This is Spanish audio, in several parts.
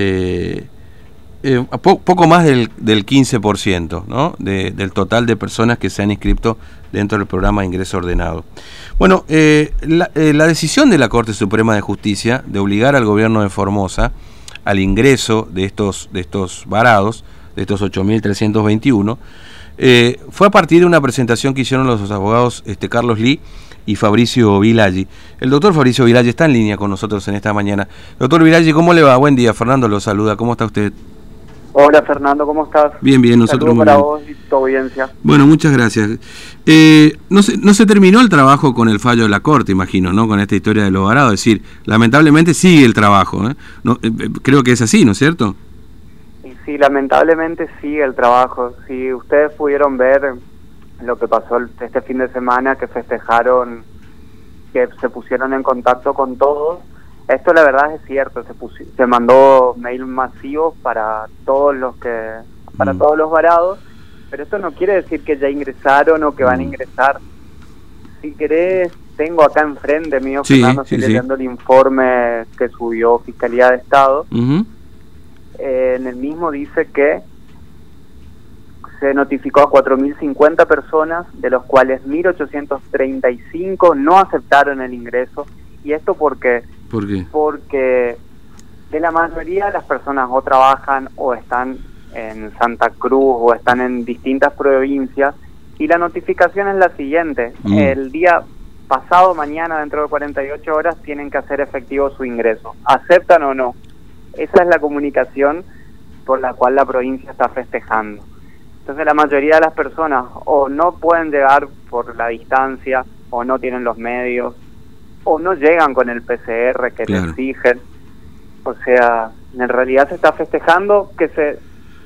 este, eh, poco más del, del 15% ¿no? del total de personas que se han inscrito dentro del programa de ingreso ordenado. Bueno, eh, la, eh, la, decisión de la Corte Suprema de Justicia de obligar al gobierno de Formosa al ingreso de estos, de estos varados, de estos 8.321, fue a partir de una presentación que hicieron los abogados este, Carlos Lee y Fabricio Vilaggi. El doctor Fabricio Vilaggi está en línea con nosotros en esta mañana. Doctor Vilaggi, ¿cómo le va? Buen día. Fernando lo saluda. ¿Cómo está usted? Hola Fernando, ¿cómo estás? Bien, bien, nosotros para vos y tu audiencia. Bueno, muchas gracias. Eh, no, se, no se terminó el trabajo con el fallo de la Corte, imagino, ¿no? Con esta historia de lo varado. Es decir, lamentablemente sigue el trabajo. ¿eh? No, eh, eh, creo que es así, ¿no es cierto? Sí, sí, lamentablemente sigue el trabajo. Si ustedes pudieron ver lo que pasó este fin de semana, que festejaron, que se pusieron en contacto con todos esto la verdad es cierto, se, se mandó mail masivos para todos los que para mm. todos los varados, pero esto no quiere decir que ya ingresaron o que van a mm. ingresar. Si querés, tengo acá enfrente mío, Fernando, estoy leyendo el informe que subió Fiscalía de Estado. Eh, en el mismo dice que se notificó a 4.050 personas, de los cuales 1.835 no aceptaron el ingreso. ¿Y esto porque ¿Por qué? Porque de la mayoría de las personas o trabajan o están en Santa Cruz o están en distintas provincias y la notificación es la siguiente. Mm. El día pasado, mañana, dentro de 48 horas, tienen que hacer efectivo su ingreso. ¿Aceptan o no? Esa es la comunicación por la cual la provincia está festejando. Entonces la mayoría de las personas o no pueden llegar por la distancia o no tienen los medios o no llegan con el PCR que le exigen. O sea, en realidad se está festejando que se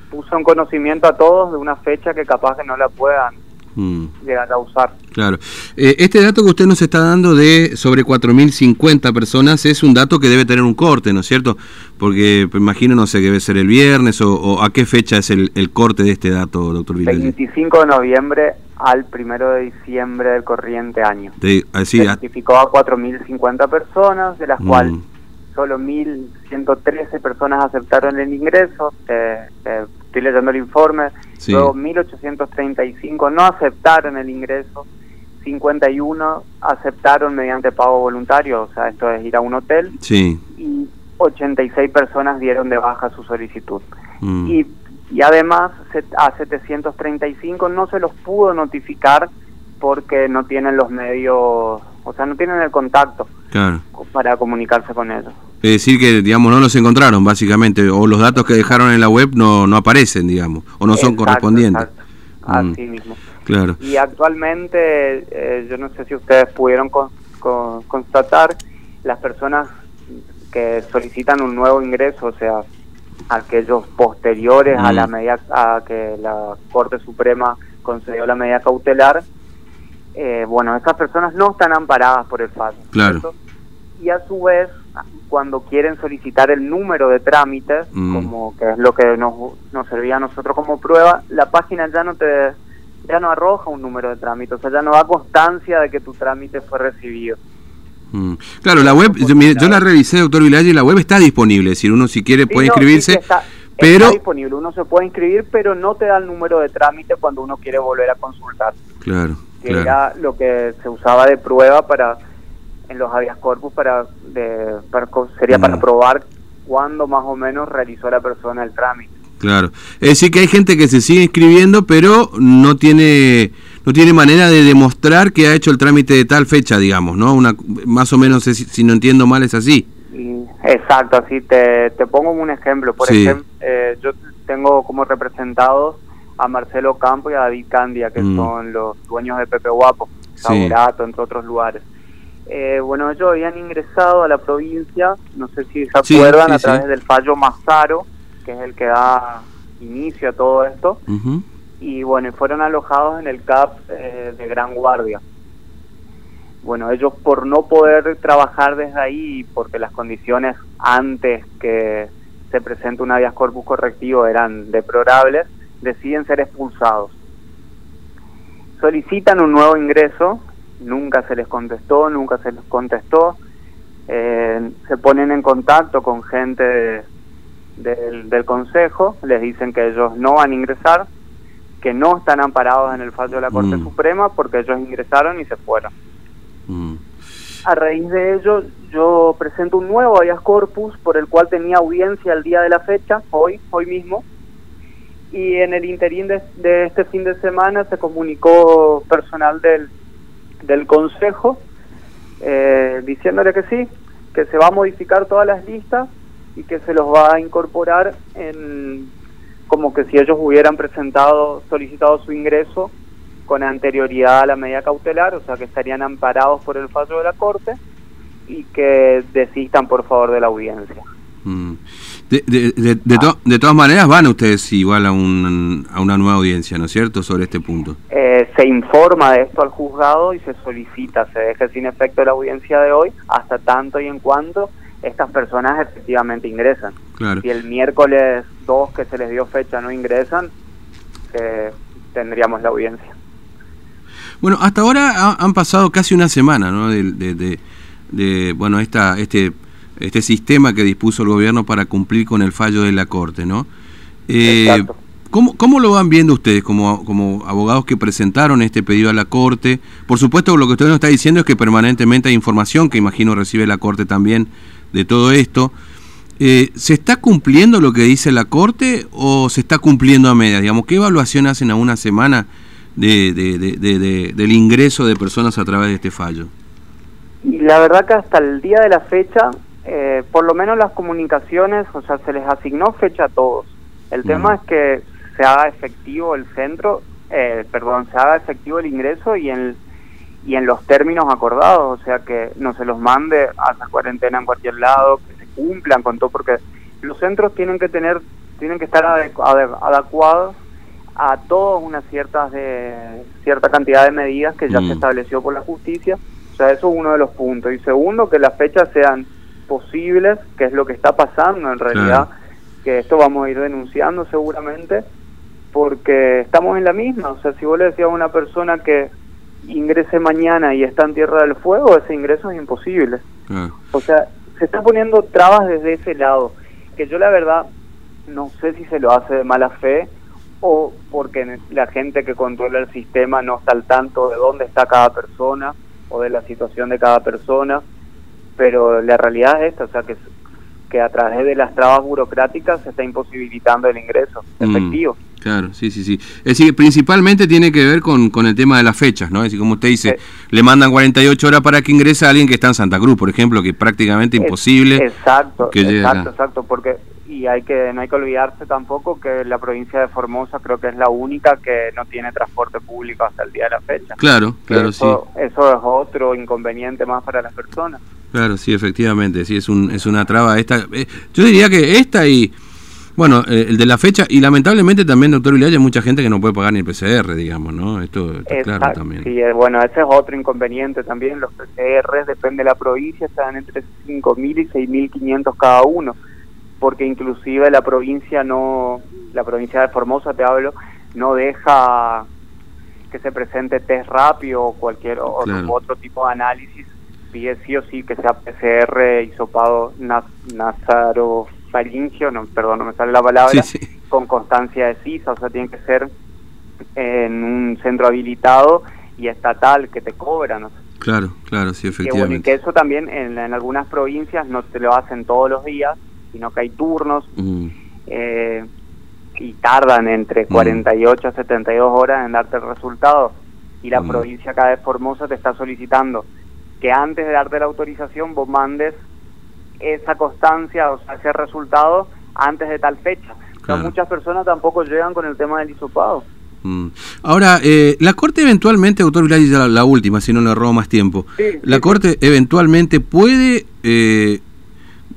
puso en conocimiento a todos de una fecha que capaz que no la puedan mm. llegar a usar. Claro. Eh, este dato que usted nos está dando de sobre 4.050 personas es un dato que debe tener un corte, ¿no es cierto? Porque imagino, no sé, que debe ser el viernes o, a qué fecha es el, corte de este dato, doctor Villalobos. 25 de noviembre al primero de diciembre del corriente año. así, Se notificó a 4.050 personas, de las mm. cuales solo 1.113 personas aceptaron el ingreso. estoy leyendo el informe. Luego 1.835 no aceptaron el ingreso. 51 aceptaron mediante pago voluntario, o sea, esto es ir a un hotel. Sí. Y 86 personas dieron de baja su solicitud. Mm. Y y además a 735 no se los pudo notificar porque no tienen los medios, o sea, no tienen el contacto para comunicarse con ellos. Es decir, que, digamos, no los encontraron, básicamente, o los datos que dejaron en la web no, no aparecen, digamos, o no son correspondientes. Mm. Así mismo. Claro. Y actualmente, eh, yo no sé si ustedes pudieron constatar, las personas que solicitan un nuevo ingreso, o sea, aquellos posteriores a la mm. medida a que la Corte Suprema concedió la medida cautelar, eh, bueno, esas personas no están amparadas por el fallo. Claro. Y a su vez, cuando quieren solicitar el número de trámites, mm. como que es lo que nos, nos servía a nosotros como prueba, la página ya no te ya no arroja un número de trámite, o sea, ya no da constancia de que tu trámite fue recibido. Mm. Claro, la web, yo, la revisé, doctor Vilalle, y la web está disponible, es decir, uno si quiere puede inscribirse. pero... Está disponible, uno se puede inscribir, pero no te da el número de trámite cuando uno quiere volver a consultar. Claro. Que era lo que se usaba de prueba para en los habeas corpus para, de, sería para mm. probar cuándo más o menos realizó la persona el trámite. Claro. Es decir, que hay gente que se sigue inscribiendo, pero no tiene no tiene manera de demostrar que ha hecho el trámite de tal fecha, digamos, ¿no? Una, más o menos, si, no entiendo mal, es así. Exacto, así te, te pongo un ejemplo. Por ejemplo, eh, yo tengo como representados a Marcelo Campo y a David Candia, que mm. son los dueños de Pepe Guapo, Saburato, entre otros lugares. Eh, bueno, ellos habían ingresado a la provincia, no sé si se acuerdan, a través del fallo Mazaro, que es el que da inicio a todo esto y bueno, fueron alojados en el CAP eh, de Gran Guardia. Bueno, ellos por no poder trabajar desde ahí, porque las condiciones antes que se presente un habeas corpus correctivo eran deplorables, deciden ser expulsados. Solicitan un nuevo ingreso, nunca se les contestó, nunca se les contestó. Eh, se ponen en contacto con gente del, del Consejo, les dicen que ellos no van a ingresar, que no están amparados en el fallo de la Corte Mm. Suprema porque ellos ingresaron y se fueron. Mm. A raíz de ello, yo presento un nuevo habeas corpus por el cual tenía audiencia el día de la fecha, hoy, hoy mismo, y en el interín de, de este fin de semana se comunicó personal del, del Consejo eh, diciéndole que sí, que se va a modificar todas las listas y que se los va a incorporar en como que si ellos hubieran presentado, solicitado su ingreso con anterioridad a la medida cautelar, o sea que estarían amparados por el fallo de la Corte y que desistan por favor de la audiencia. Mm. De, de, de, de to- de todas maneras van ustedes igual a, un, a una nueva audiencia, ¿no es cierto?, sobre este punto. Eh, se informa de esto al juzgado y se solicita, se deje sin efecto la audiencia de hoy hasta tanto y en cuanto estas personas efectivamente ingresan. Claro. Si el miércoles 2 que se les dio fecha no ingresan, eh, tendríamos la audiencia. Bueno, hasta ahora ha- han pasado casi una semana, ¿no? De, de- de- de, bueno, esta, este, este sistema que dispuso el gobierno para cumplir con el fallo de la Corte, ¿no? Eh. ¿cómo, ¿Cómo lo van viendo ustedes como, como abogados que presentaron este pedido a la Corte? Por supuesto, lo que usted nos está diciendo es que permanentemente hay información que imagino recibe la Corte también de todo esto. Eh, ¿Se está cumpliendo lo que dice la Corte o se está cumpliendo a medias? Digamos, ¿qué evaluación hacen a una semana de, de- de- de- de- del ingreso de personas a través de este fallo? Y la verdad que hasta el día de la fecha, eh, por lo menos las comunicaciones, o sea, se les asignó fecha a todos. El tema es que se haga efectivo el centro, eh, perdón, se haga efectivo el ingreso y en, y en los términos acordados, o sea, que no se los mande a la cuarentena en cualquier lado, que se cumplan con todo, porque los centros tienen que tener, tienen que estar adecu- ade- adecuados a todas unas ciertas de cierta cantidad de medidas que ya Mm. se estableció por la justicia. O sea, eso es uno de los puntos. Y segundo, que las fechas sean posibles, que es lo que está pasando en realidad, que esto vamos a ir denunciando seguramente, porque estamos en la misma. O sea, si vos le decías a una persona que ingrese mañana y está en Tierra del Fuego, ese ingreso es imposible. O sea, se está poniendo trabas desde ese lado, que yo la verdad no sé si se lo hace de mala fe o porque la gente que controla el sistema no está al tanto de dónde está cada persona o de la situación de cada persona, pero la realidad es esta, o sea, que, que a través de las trabas burocráticas se está imposibilitando el ingreso Mm. Claro, sí, sí, sí. Es decir, principalmente tiene que ver con, con el tema de las fechas, ¿no? Es decir, como usted dice, Eh. le mandan 48 horas para que ingrese a alguien que está en Santa Cruz, por ejemplo, que es prácticamente Es- imposible. Exacto, que exacto, exacto, porque y hay que no hay que olvidarse tampoco que la provincia de Formosa creo que es la única que no tiene transporte público hasta el día de la fecha. Claro, claro, sí. eso, eso es otro inconveniente más para las personas. Claro, sí, efectivamente, sí, es, un, es una traba esta. eh, yo diría que esta y, bueno, eh, el de la fecha, y lamentablemente también, doctor Vilaya, hay mucha gente que no puede pagar ni el PCR, digamos, ¿no? Esto está claro también. sí, eh, bueno, ese es otro inconveniente también. Los PCRs, depende de la provincia, están entre 5.000 y 6.500 cada uno, porque inclusive la provincia no, la provincia de Formosa, te hablo, no deja que se presente test rápido o cualquier Claro. otro tipo de análisis. Pide sí o sí que sea PCR, hisopado nas, nasarofaringio, no, perdón, no me sale la palabra, Sí, sí. con constancia de CISA, o sea, tiene que ser en un centro habilitado y estatal que te cobran. o sea, Claro, claro, sí, que, bueno, y efectivamente. que eso también en, en algunas provincias no te lo hacen todos los días, sino que hay turnos Mm, eh, y tardan entre Mm. 48 a 72 horas en darte el resultado. Y la Mm. provincia acá de Formosa te está solicitando que antes de darte la autorización vos mandes esa constancia, o sea, ese resultado antes de tal fecha. Claro. muchas personas tampoco llegan con el tema del hisopado. mm. Ahora, eh, la Corte eventualmente, doctor Vilaya, ya la, la última, si no le robo más tiempo, Sí, la sí, Corte eventualmente puede eh,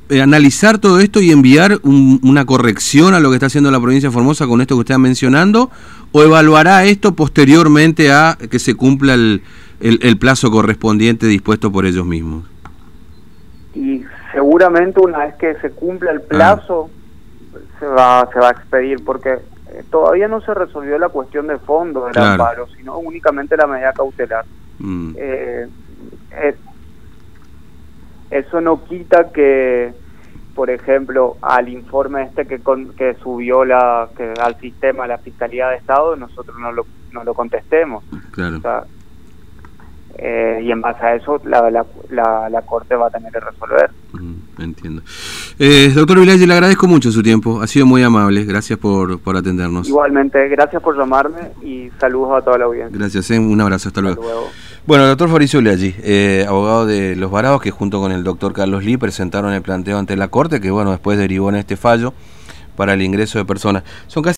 eh, analizar todo esto y enviar un- una corrección a lo que está haciendo la provincia de Formosa con esto que usted está mencionando, o evaluará esto posteriormente a que se cumpla el, el- el plazo correspondiente dispuesto por ellos mismos. y seguramente una vez que se cumpla el plazo se va se va a expedir porque eh, todavía no se resolvió la cuestión de fondo del Claro. amparo sino únicamente la medida cautelar Mm, Eh, eh, eso no quita que por ejemplo, al informe este que, con, que subió la, que, al sistema la Fiscalía de Estado, nosotros no lo, no lo contestemos. Claro. eh, y en base a eso la, la, la, la, Corte va a tener que resolver. Mm, entiendo. Eh, doctor Vilalle, le agradezco mucho su tiempo, ha sido muy amable, gracias por, por atendernos. Igualmente, gracias por llamarme y saludos a toda la audiencia. Gracias, eh, un abrazo, hasta luego. Hasta luego. Bueno, el doctor Fabricio Vilalle, eh, abogado de Los Varados, que junto con el doctor Carlos Lee presentaron el planteo ante la Corte, que bueno, después derivó en este fallo para el ingreso de personas. Son casi